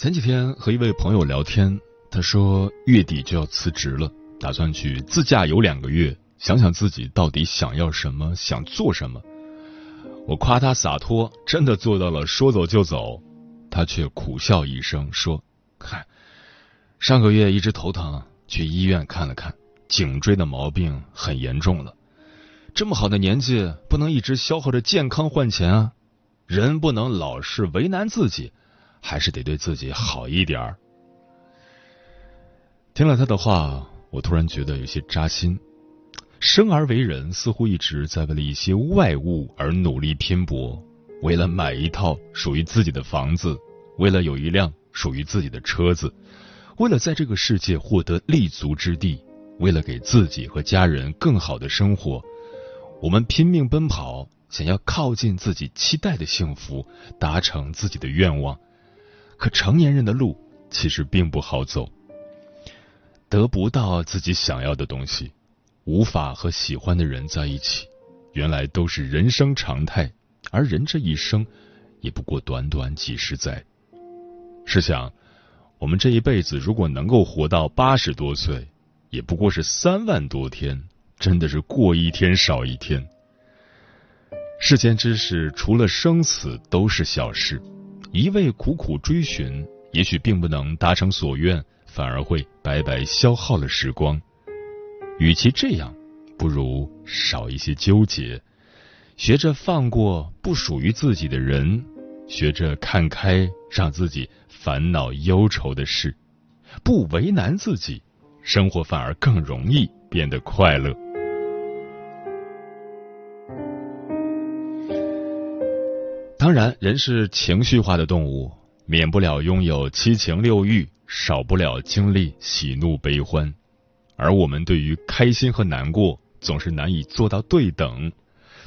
前几天和一位朋友聊天，他说月底就要辞职了，打算去自驾游两个月，想想自己到底想要什么，想做什么。我夸他洒脱，真的做到了说走就走，他却苦笑一声说：“嗨，上个月一直头疼，去医院看了看，颈椎的毛病很严重了。这么好的年纪，不能一直消耗着健康换钱啊！人不能老是为难自己。”还是得对自己好一点儿。听了他的话，我突然觉得有些扎心。生而为人，似乎一直在为了一些外物而努力拼搏，为了买一套属于自己的房子，为了有一辆属于自己的车子，为了在这个世界获得立足之地，为了给自己和家人更好的生活，我们拼命奔跑，想要靠近自己期待的幸福，达成自己的愿望。可成年人的路其实并不好走，得不到自己想要的东西，无法和喜欢的人在一起，原来都是人生常态。而人这一生，也不过短短几十载。试想，我们这一辈子如果能够活到八十多岁，也不过是三万多天，真的是过一天少一天。世间之事，除了生死，都是小事。一味苦苦追寻，也许并不能达成所愿，反而会白白消耗了时光。与其这样，不如少一些纠结，学着放过不属于自己的人，学着看开让自己烦恼忧愁的事，不为难自己，生活反而更容易变得快乐。当然，人是情绪化的动物，免不了拥有七情六欲，少不了经历喜怒悲欢。而我们对于开心和难过总是难以做到对等，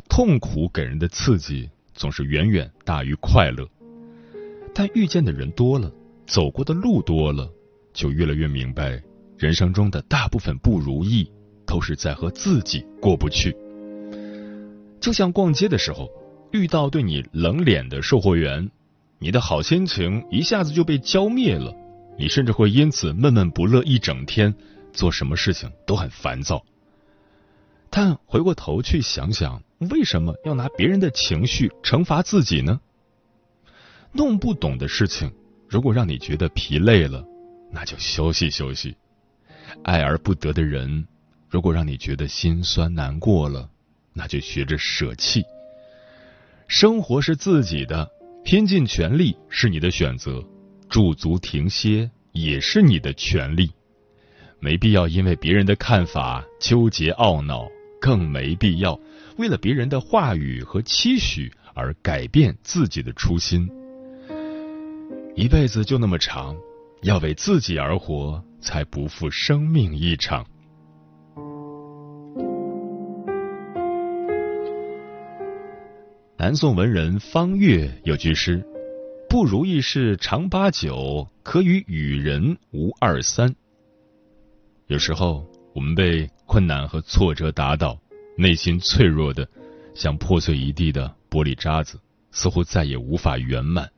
痛苦给人的刺激总是远远大于快乐。但遇见的人多了，走过的路多了，就越来越明白，人生中的大部分不如意都是在和自己过不去。就像逛街的时候。遇到对你冷脸的售货员，你的好心情一下子就被浇灭了，你甚至会因此闷闷不乐一整天，做什么事情都很烦躁。但回过头去想想，为什么要拿别人的情绪惩罚自己呢？弄不懂的事情，如果让你觉得疲累了，那就休息休息；爱而不得的人，如果让你觉得心酸难过了，那就学着舍弃。生活是自己的，拼尽全力是你的选择，驻足停歇也是你的权利。没必要因为别人的看法纠结懊恼，更没必要为了别人的话语和期许而改变自己的初心。一辈子就那么长，要为自己而活，才不负生命一场。南宋文人方悦有句诗：“不如意事常八九，可与与人无二三。”有时候，我们被困难和挫折打倒，内心脆弱的像破碎一地的玻璃渣子，似乎再也无法圆满。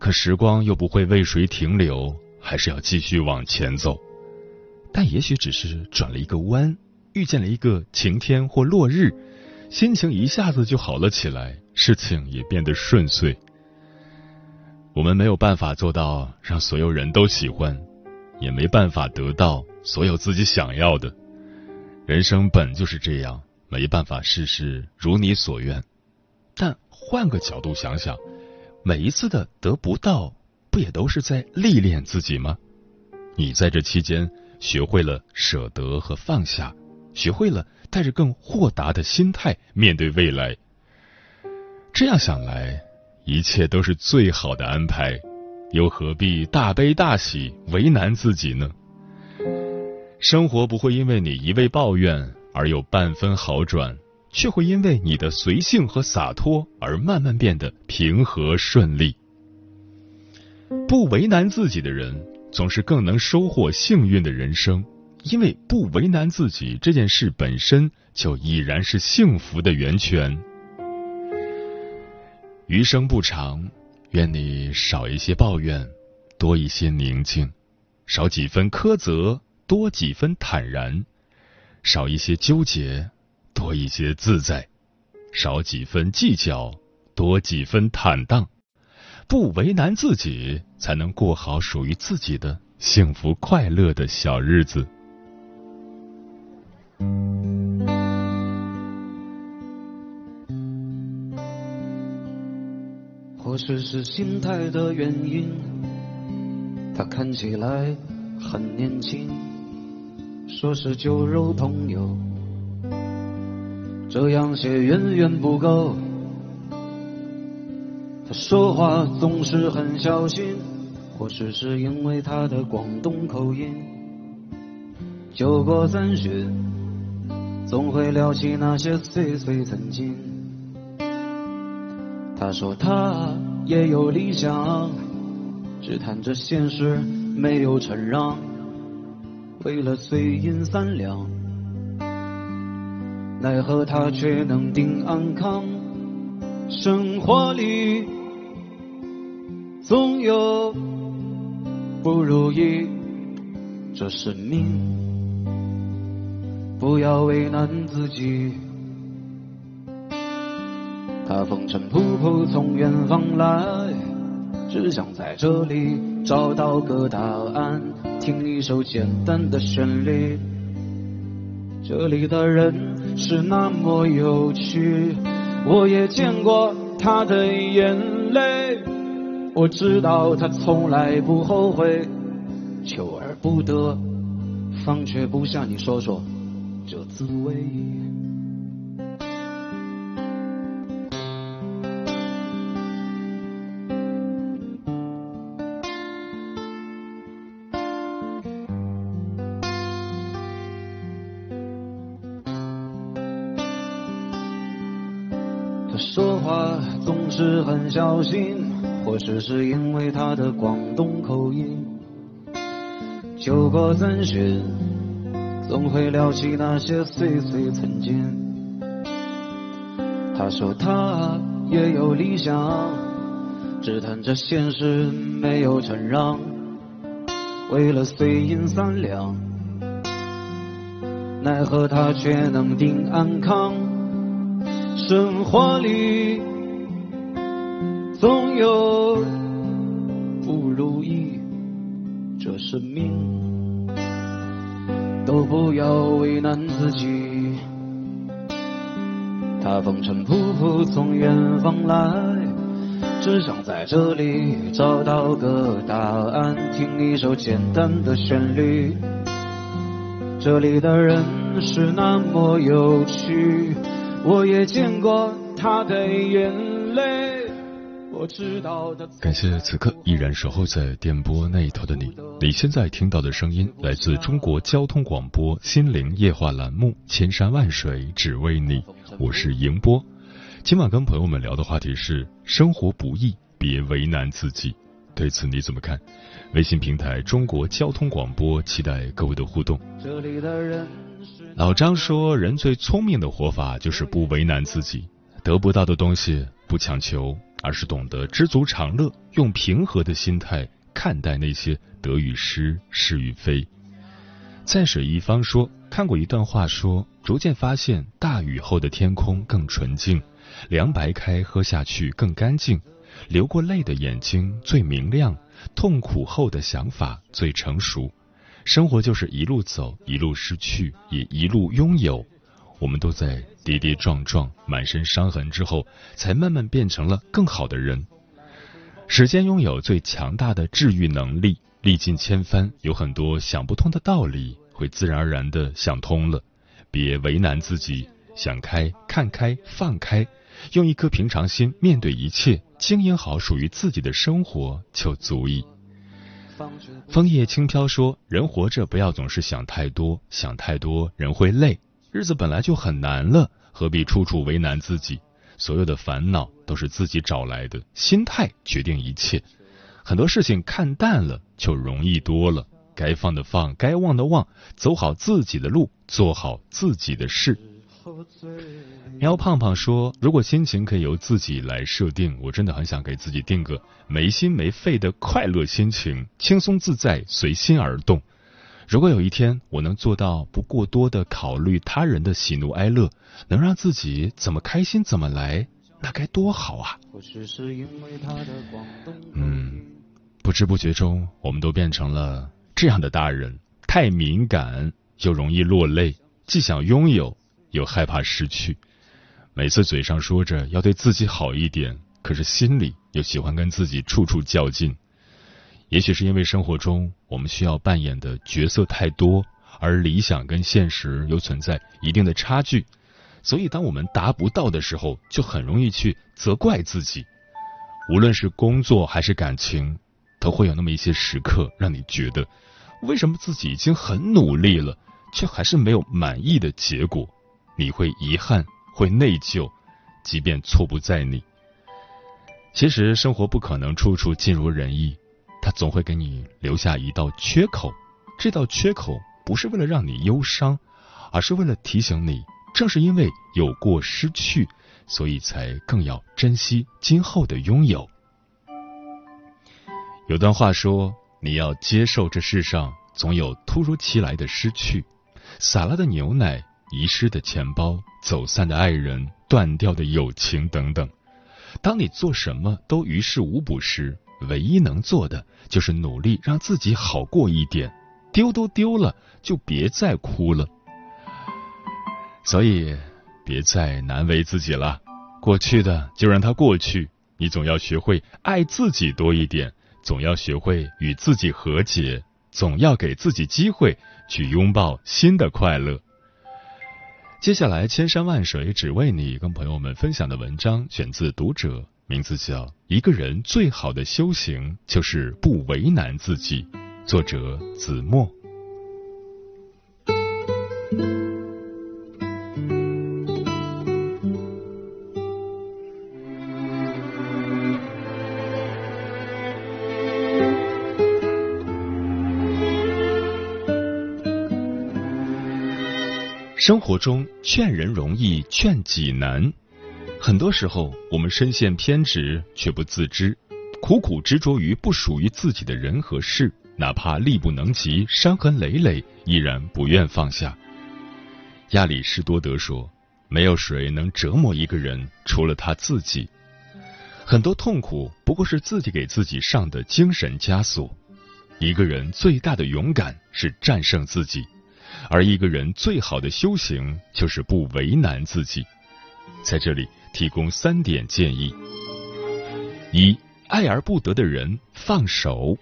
可时光又不会为谁停留，还是要继续往前走。但也许只是转了一个弯，遇见了一个晴天或落日。心情一下子就好了起来，事情也变得顺遂。我们没有办法做到让所有人都喜欢，也没办法得到所有自己想要的。人生本就是这样，没办法事事如你所愿。但换个角度想想，每一次的得不到，不也都是在历练自己吗？你在这期间学会了舍得和放下，学会了带着更豁达的心态面对未来。这样想来，一切都是最好的安排，又何必大悲大喜，为难自己呢？生活不会因为你一味抱怨而有半分好转。却会因为你的随性和洒脱而慢慢变得平和顺利。不为难自己的人，总是更能收获幸运的人生，因为不为难自己这件事本身就已然是幸福的源泉。余生不长，愿你少一些抱怨，多一些宁静；少几分苛责，多几分坦然；少一些纠结。多一些自在，少几分计较，多几分坦荡，不为难自己，才能过好属于自己的幸福快乐的小日子。或许是心态的原因，他看起来很年轻，说是酒肉朋友。这样写远远不够，他说话总是很小心，或许是因为他的广东口音。酒过三巡，总会聊起那些岁岁曾经。他说他也有理想，只谈着现实没有承让，为了碎银三两。奈何他却能定安康，生活里总有不如意，这是命，不要为难自己。他风尘仆仆从远方来，只想在这里找到个答案，听一首简单的旋律。这里的人。是那么有趣，我也见过他的眼泪，我知道他从来不后悔，求而不得，放却不向你说说这滋味。他说话总是很小心，或许是因为他的广东口音。酒过三巡，总会聊起那些岁岁曾经。他说他也有理想，只谈着现实没有承让。为了碎银三两，奈何他却能定安康。生活里。总有不如意，这是命，都不要为难自己。他风尘仆仆从远方来，只想在这里找到个答案，听一首简单的旋律。这里的人是那么有趣，我也见过他的眼泪。感谢此刻依然守候在电波那一头的你。你现在听到的声音来自中国交通广播心灵夜话栏目《千山万水只为你》，我是迎波。今晚跟朋友们聊的话题是：生活不易，别为难自己。对此你怎么看？微信平台中国交通广播期待各位的互动。老张说，人最聪明的活法就是不为难自己，得不到的东西不强求。而是懂得知足常乐，用平和的心态看待那些得与失、是与非。在水一方说，看过一段话，说逐渐发现大雨后的天空更纯净，凉白开喝下去更干净，流过泪的眼睛最明亮，痛苦后的想法最成熟。生活就是一路走，一路失去，也一路拥有。我们都在跌跌撞撞、满身伤痕之后，才慢慢变成了更好的人。时间拥有最强大的治愈能力，历尽千帆，有很多想不通的道理，会自然而然的想通了。别为难自己，想开、看开、放开，用一颗平常心面对一切，经营好属于自己的生活就足矣。枫叶轻飘说：“人活着不要总是想太多，想太多人会累。日子本来就很难了，何必处处为难自己？所有的烦恼都是自己找来的，心态决定一切。很多事情看淡了就容易多了，该放的放，该忘的忘，走好自己的路，做好自己的事。”喵胖胖说：“如果心情可以由自己来设定，我真的很想给自己定个没心没肺的快乐心情，轻松自在，随心而动。如果有一天我能做到不过多的考虑他人的喜怒哀乐，能让自己怎么开心怎么来，那该多好啊！”嗯，不知不觉中，我们都变成了这样的大人，太敏感又容易落泪，既想拥有。又害怕失去，每次嘴上说着要对自己好一点，可是心里又喜欢跟自己处处较劲。也许是因为生活中我们需要扮演的角色太多，而理想跟现实又存在一定的差距，所以当我们达不到的时候，就很容易去责怪自己。无论是工作还是感情，都会有那么一些时刻，让你觉得为什么自己已经很努力了，却还是没有满意的结果。你会遗憾，会内疚，即便错不在你。其实生活不可能处处尽如人意，它总会给你留下一道缺口。这道缺口不是为了让你忧伤，而是为了提醒你，正是因为有过失去，所以才更要珍惜今后的拥有。有段话说：“你要接受这世上总有突如其来的失去，洒了的牛奶。”遗失的钱包、走散的爱人、断掉的友情等等。当你做什么都于事无补时，唯一能做的就是努力让自己好过一点。丢都丢了，就别再哭了。所以，别再难为自己了。过去的就让它过去。你总要学会爱自己多一点，总要学会与自己和解，总要给自己机会去拥抱新的快乐。接下来，千山万水只为你，跟朋友们分享的文章选自《读者》，名字叫《一个人最好的修行就是不为难自己》，作者子墨。生活中劝人容易劝己难，很多时候我们深陷偏执却不自知，苦苦执着于不属于自己的人和事，哪怕力不能及、伤痕累累，依然不愿放下。亚里士多德说：“没有谁能折磨一个人，除了他自己。很多痛苦不过是自己给自己上的精神枷锁。一个人最大的勇敢是战胜自己。”而一个人最好的修行，就是不为难自己。在这里提供三点建议：一、爱而不得的人放手。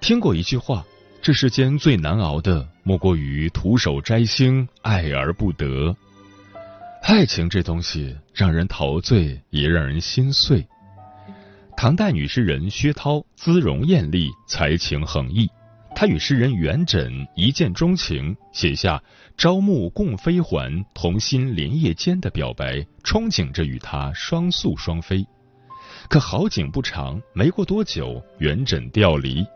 听过一句话：这世间最难熬的，莫过于徒手摘星，爱而不得。爱情这东西，让人陶醉，也让人心碎。唐代女诗人薛涛，姿容艳丽，才情横溢。他与诗人元稹一见钟情，写下“朝暮共飞还，同心连夜间”的表白，憧憬着与他双宿双飞。可好景不长，没过多久，元稹调离。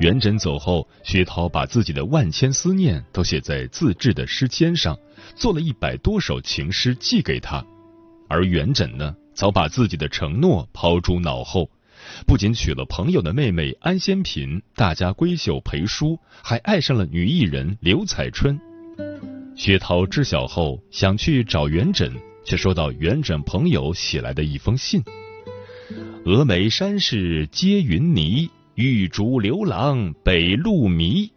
元稹走后，薛涛把自己的万千思念都写在自制的诗笺上，做了一百多首情诗寄给他。而元稹呢，早把自己的承诺抛诸脑后。不仅娶了朋友的妹妹安仙嫔，大家闺秀裴淑，还爱上了女艺人刘彩春。薛涛知晓后，想去找元稹，却收到元稹朋友写来的一封信。峨眉山势接云霓，玉竹流郎北路迷。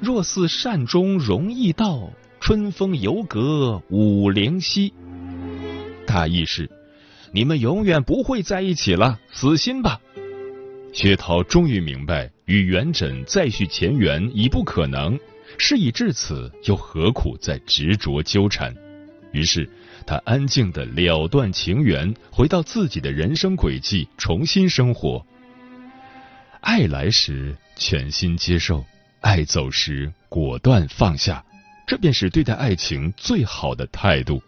若似善终容易到，春风犹隔五陵西。大意是，你们永远不会在一起了，死心吧。薛涛终于明白，与元稹再续前缘已不可能。事已至此，又何苦再执着纠缠？于是，他安静的了断情缘，回到自己的人生轨迹，重新生活。爱来时全心接受，爱走时果断放下，这便是对待爱情最好的态度。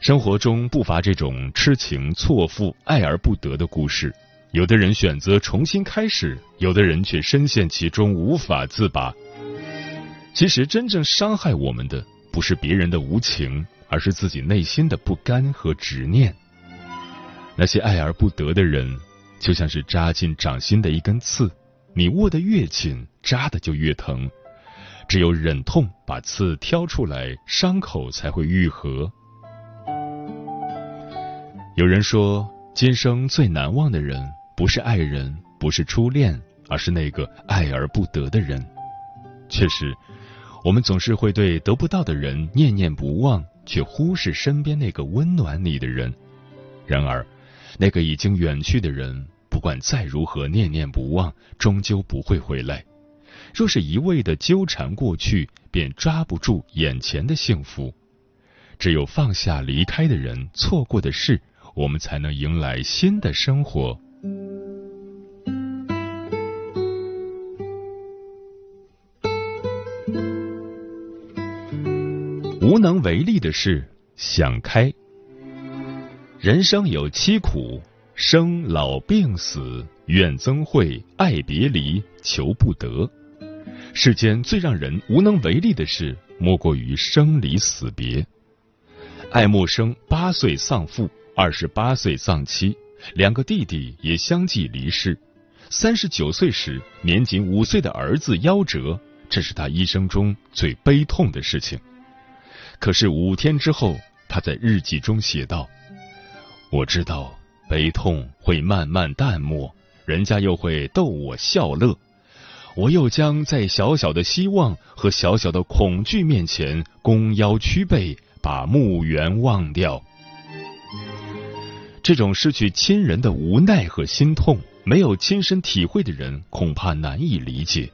生活中不乏这种痴情错付、爱而不得的故事。有的人选择重新开始，有的人却深陷其中无法自拔。其实，真正伤害我们的不是别人的无情，而是自己内心的不甘和执念。那些爱而不得的人，就像是扎进掌心的一根刺，你握得越紧，扎的就越疼。只有忍痛把刺挑出来，伤口才会愈合。有人说，今生最难忘的人，不是爱人，不是初恋，而是那个爱而不得的人。确实。我们总是会对得不到的人念念不忘，却忽视身边那个温暖你的人。然而，那个已经远去的人，不管再如何念念不忘，终究不会回来。若是一味的纠缠过去，便抓不住眼前的幸福。只有放下离开的人、错过的事，我们才能迎来新的生活。无能为力的事，想开。人生有七苦：生老病死、怨憎会、爱别离、求不得。世间最让人无能为力的事，莫过于生离死别。爱默生八岁丧父，二十八岁丧妻，两个弟弟也相继离世。三十九岁时，年仅五岁的儿子夭折，这是他一生中最悲痛的事情。可是五天之后，他在日记中写道：“我知道悲痛会慢慢淡漠，人家又会逗我笑乐，我又将在小小的希望和小小的恐惧面前弓腰屈背，把墓园忘掉。这种失去亲人的无奈和心痛，没有亲身体会的人恐怕难以理解。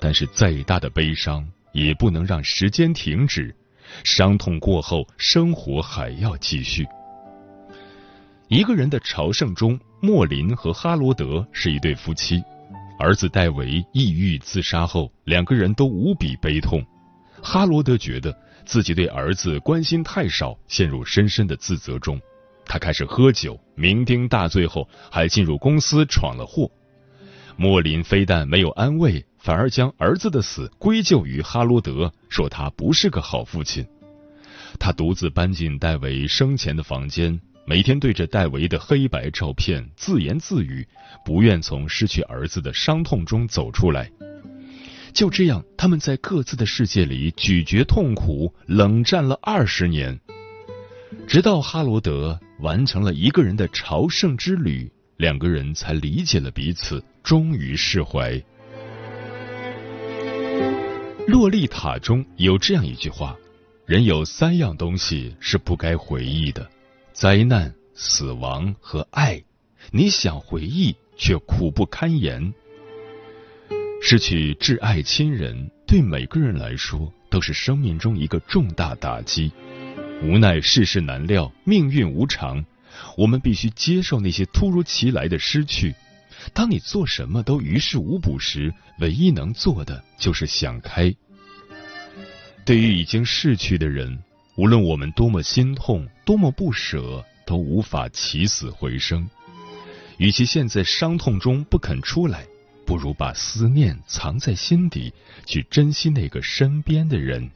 但是再大的悲伤，也不能让时间停止。”伤痛过后，生活还要继续。一个人的朝圣中，莫林和哈罗德是一对夫妻。儿子戴维抑郁自杀后，两个人都无比悲痛。哈罗德觉得自己对儿子关心太少，陷入深深的自责中。他开始喝酒，酩酊大醉后，还进入公司闯了祸。莫林非但没有安慰。反而将儿子的死归咎于哈罗德，说他不是个好父亲。他独自搬进戴维生前的房间，每天对着戴维的黑白照片自言自语，不愿从失去儿子的伤痛中走出来。就这样，他们在各自的世界里咀嚼痛苦，冷战了二十年，直到哈罗德完成了一个人的朝圣之旅，两个人才理解了彼此，终于释怀。洛丽塔中有这样一句话：“人有三样东西是不该回忆的，灾难、死亡和爱。你想回忆，却苦不堪言。失去挚爱亲人，对每个人来说都是生命中一个重大打击。无奈世事难料，命运无常，我们必须接受那些突如其来的失去。”当你做什么都于事无补时，唯一能做的就是想开。对于已经逝去的人，无论我们多么心痛、多么不舍，都无法起死回生。与其陷在伤痛中不肯出来，不如把思念藏在心底，去珍惜那个身边的人。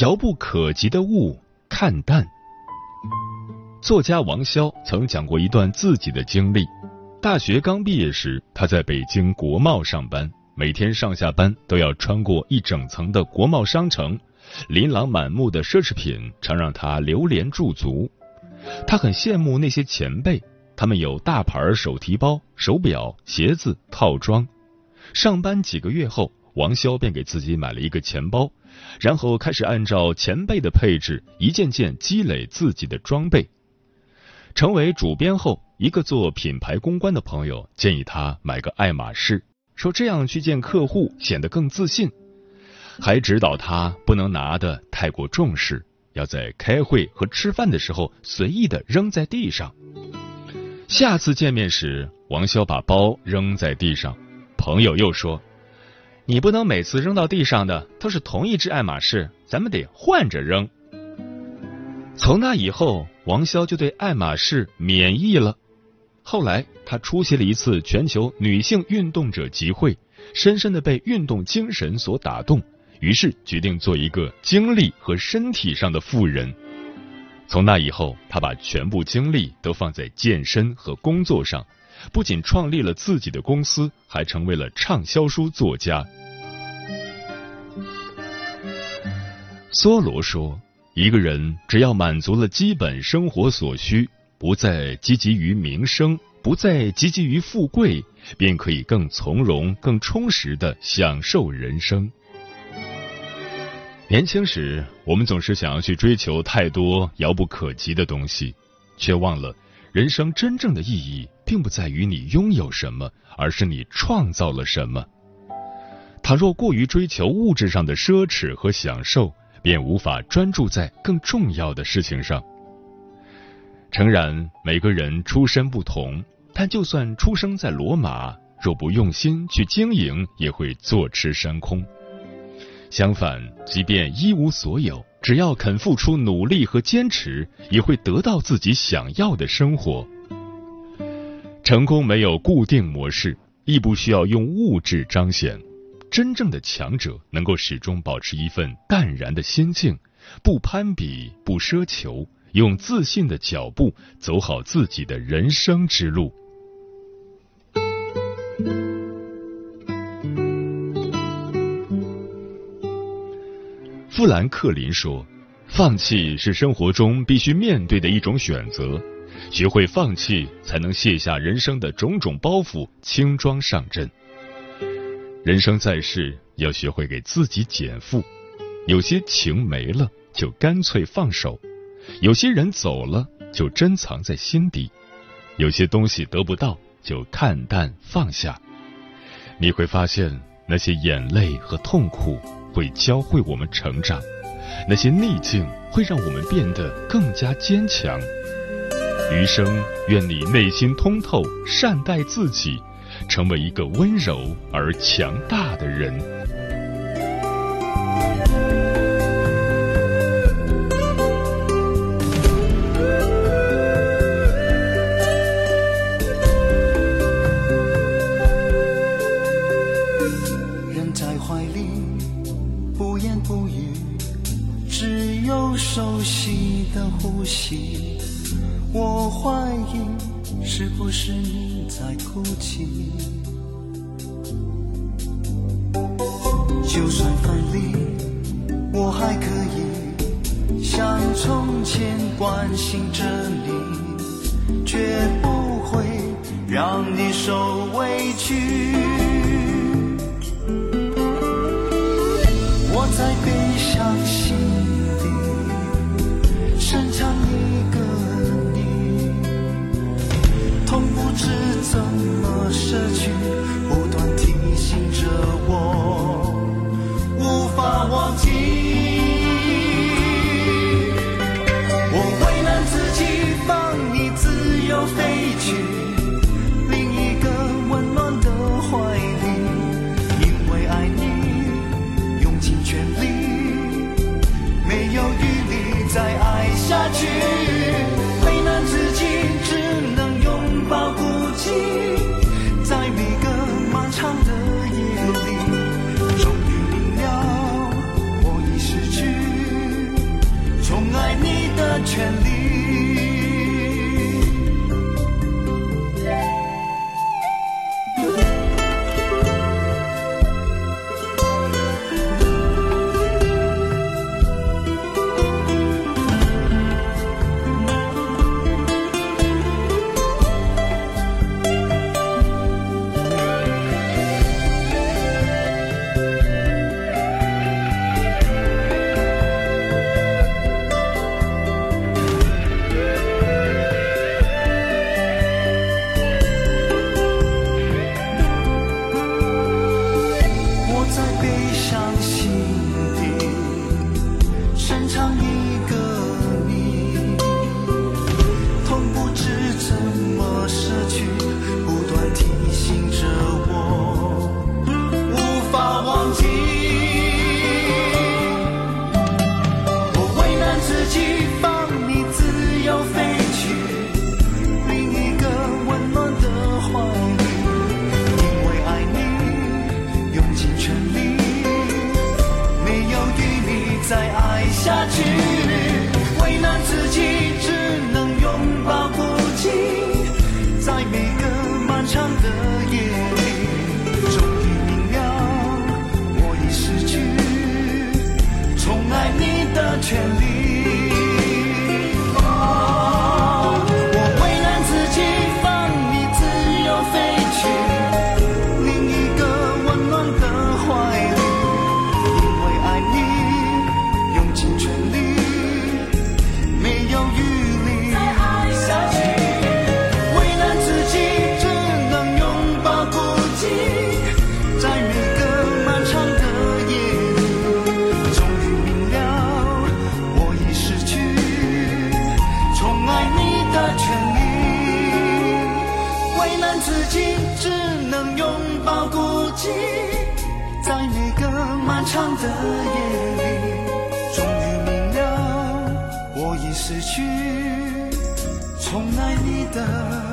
遥不可及的物，看淡。作家王潇曾讲过一段自己的经历：大学刚毕业时，他在北京国贸上班，每天上下班都要穿过一整层的国贸商城，琳琅满目的奢侈品常让他流连驻足。他很羡慕那些前辈，他们有大牌手提包、手表、鞋子、套装。上班几个月后，王潇便给自己买了一个钱包，然后开始按照前辈的配置，一件件积累自己的装备。成为主编后，一个做品牌公关的朋友建议他买个爱马仕，说这样去见客户显得更自信，还指导他不能拿的太过重视，要在开会和吃饭的时候随意的扔在地上。下次见面时，王潇把包扔在地上，朋友又说：“你不能每次扔到地上的都是同一只爱马仕，咱们得换着扔。”从那以后。王潇就对爱马仕免疫了。后来，他出席了一次全球女性运动者集会，深深的被运动精神所打动，于是决定做一个精力和身体上的富人。从那以后，他把全部精力都放在健身和工作上，不仅创立了自己的公司，还成为了畅销书作家。梭罗说。一个人只要满足了基本生活所需，不再积极于名声，不再积极于富贵，便可以更从容、更充实的享受人生。年轻时，我们总是想要去追求太多遥不可及的东西，却忘了人生真正的意义并不在于你拥有什么，而是你创造了什么。倘若过于追求物质上的奢侈和享受，便无法专注在更重要的事情上。诚然，每个人出身不同，但就算出生在罗马，若不用心去经营，也会坐吃山空。相反，即便一无所有，只要肯付出努力和坚持，也会得到自己想要的生活。成功没有固定模式，亦不需要用物质彰显。真正的强者能够始终保持一份淡然的心境，不攀比，不奢求，用自信的脚步走好自己的人生之路。富兰克林说：“放弃是生活中必须面对的一种选择，学会放弃，才能卸下人生的种种包袱，轻装上阵。”人生在世，要学会给自己减负。有些情没了，就干脆放手；有些人走了，就珍藏在心底；有些东西得不到，就看淡放下。你会发现，那些眼泪和痛苦会教会我们成长，那些逆境会让我们变得更加坚强。余生，愿你内心通透，善待自己。成为一个温柔而强大的人。人在怀里，不言不语，只有熟悉的呼吸。我怀疑，是不是你？在哭泣，就算分离，我还可以像从前关心着你，绝不会让你受委屈。我在悲伤的夜里，终于明了，我已失去宠爱你的。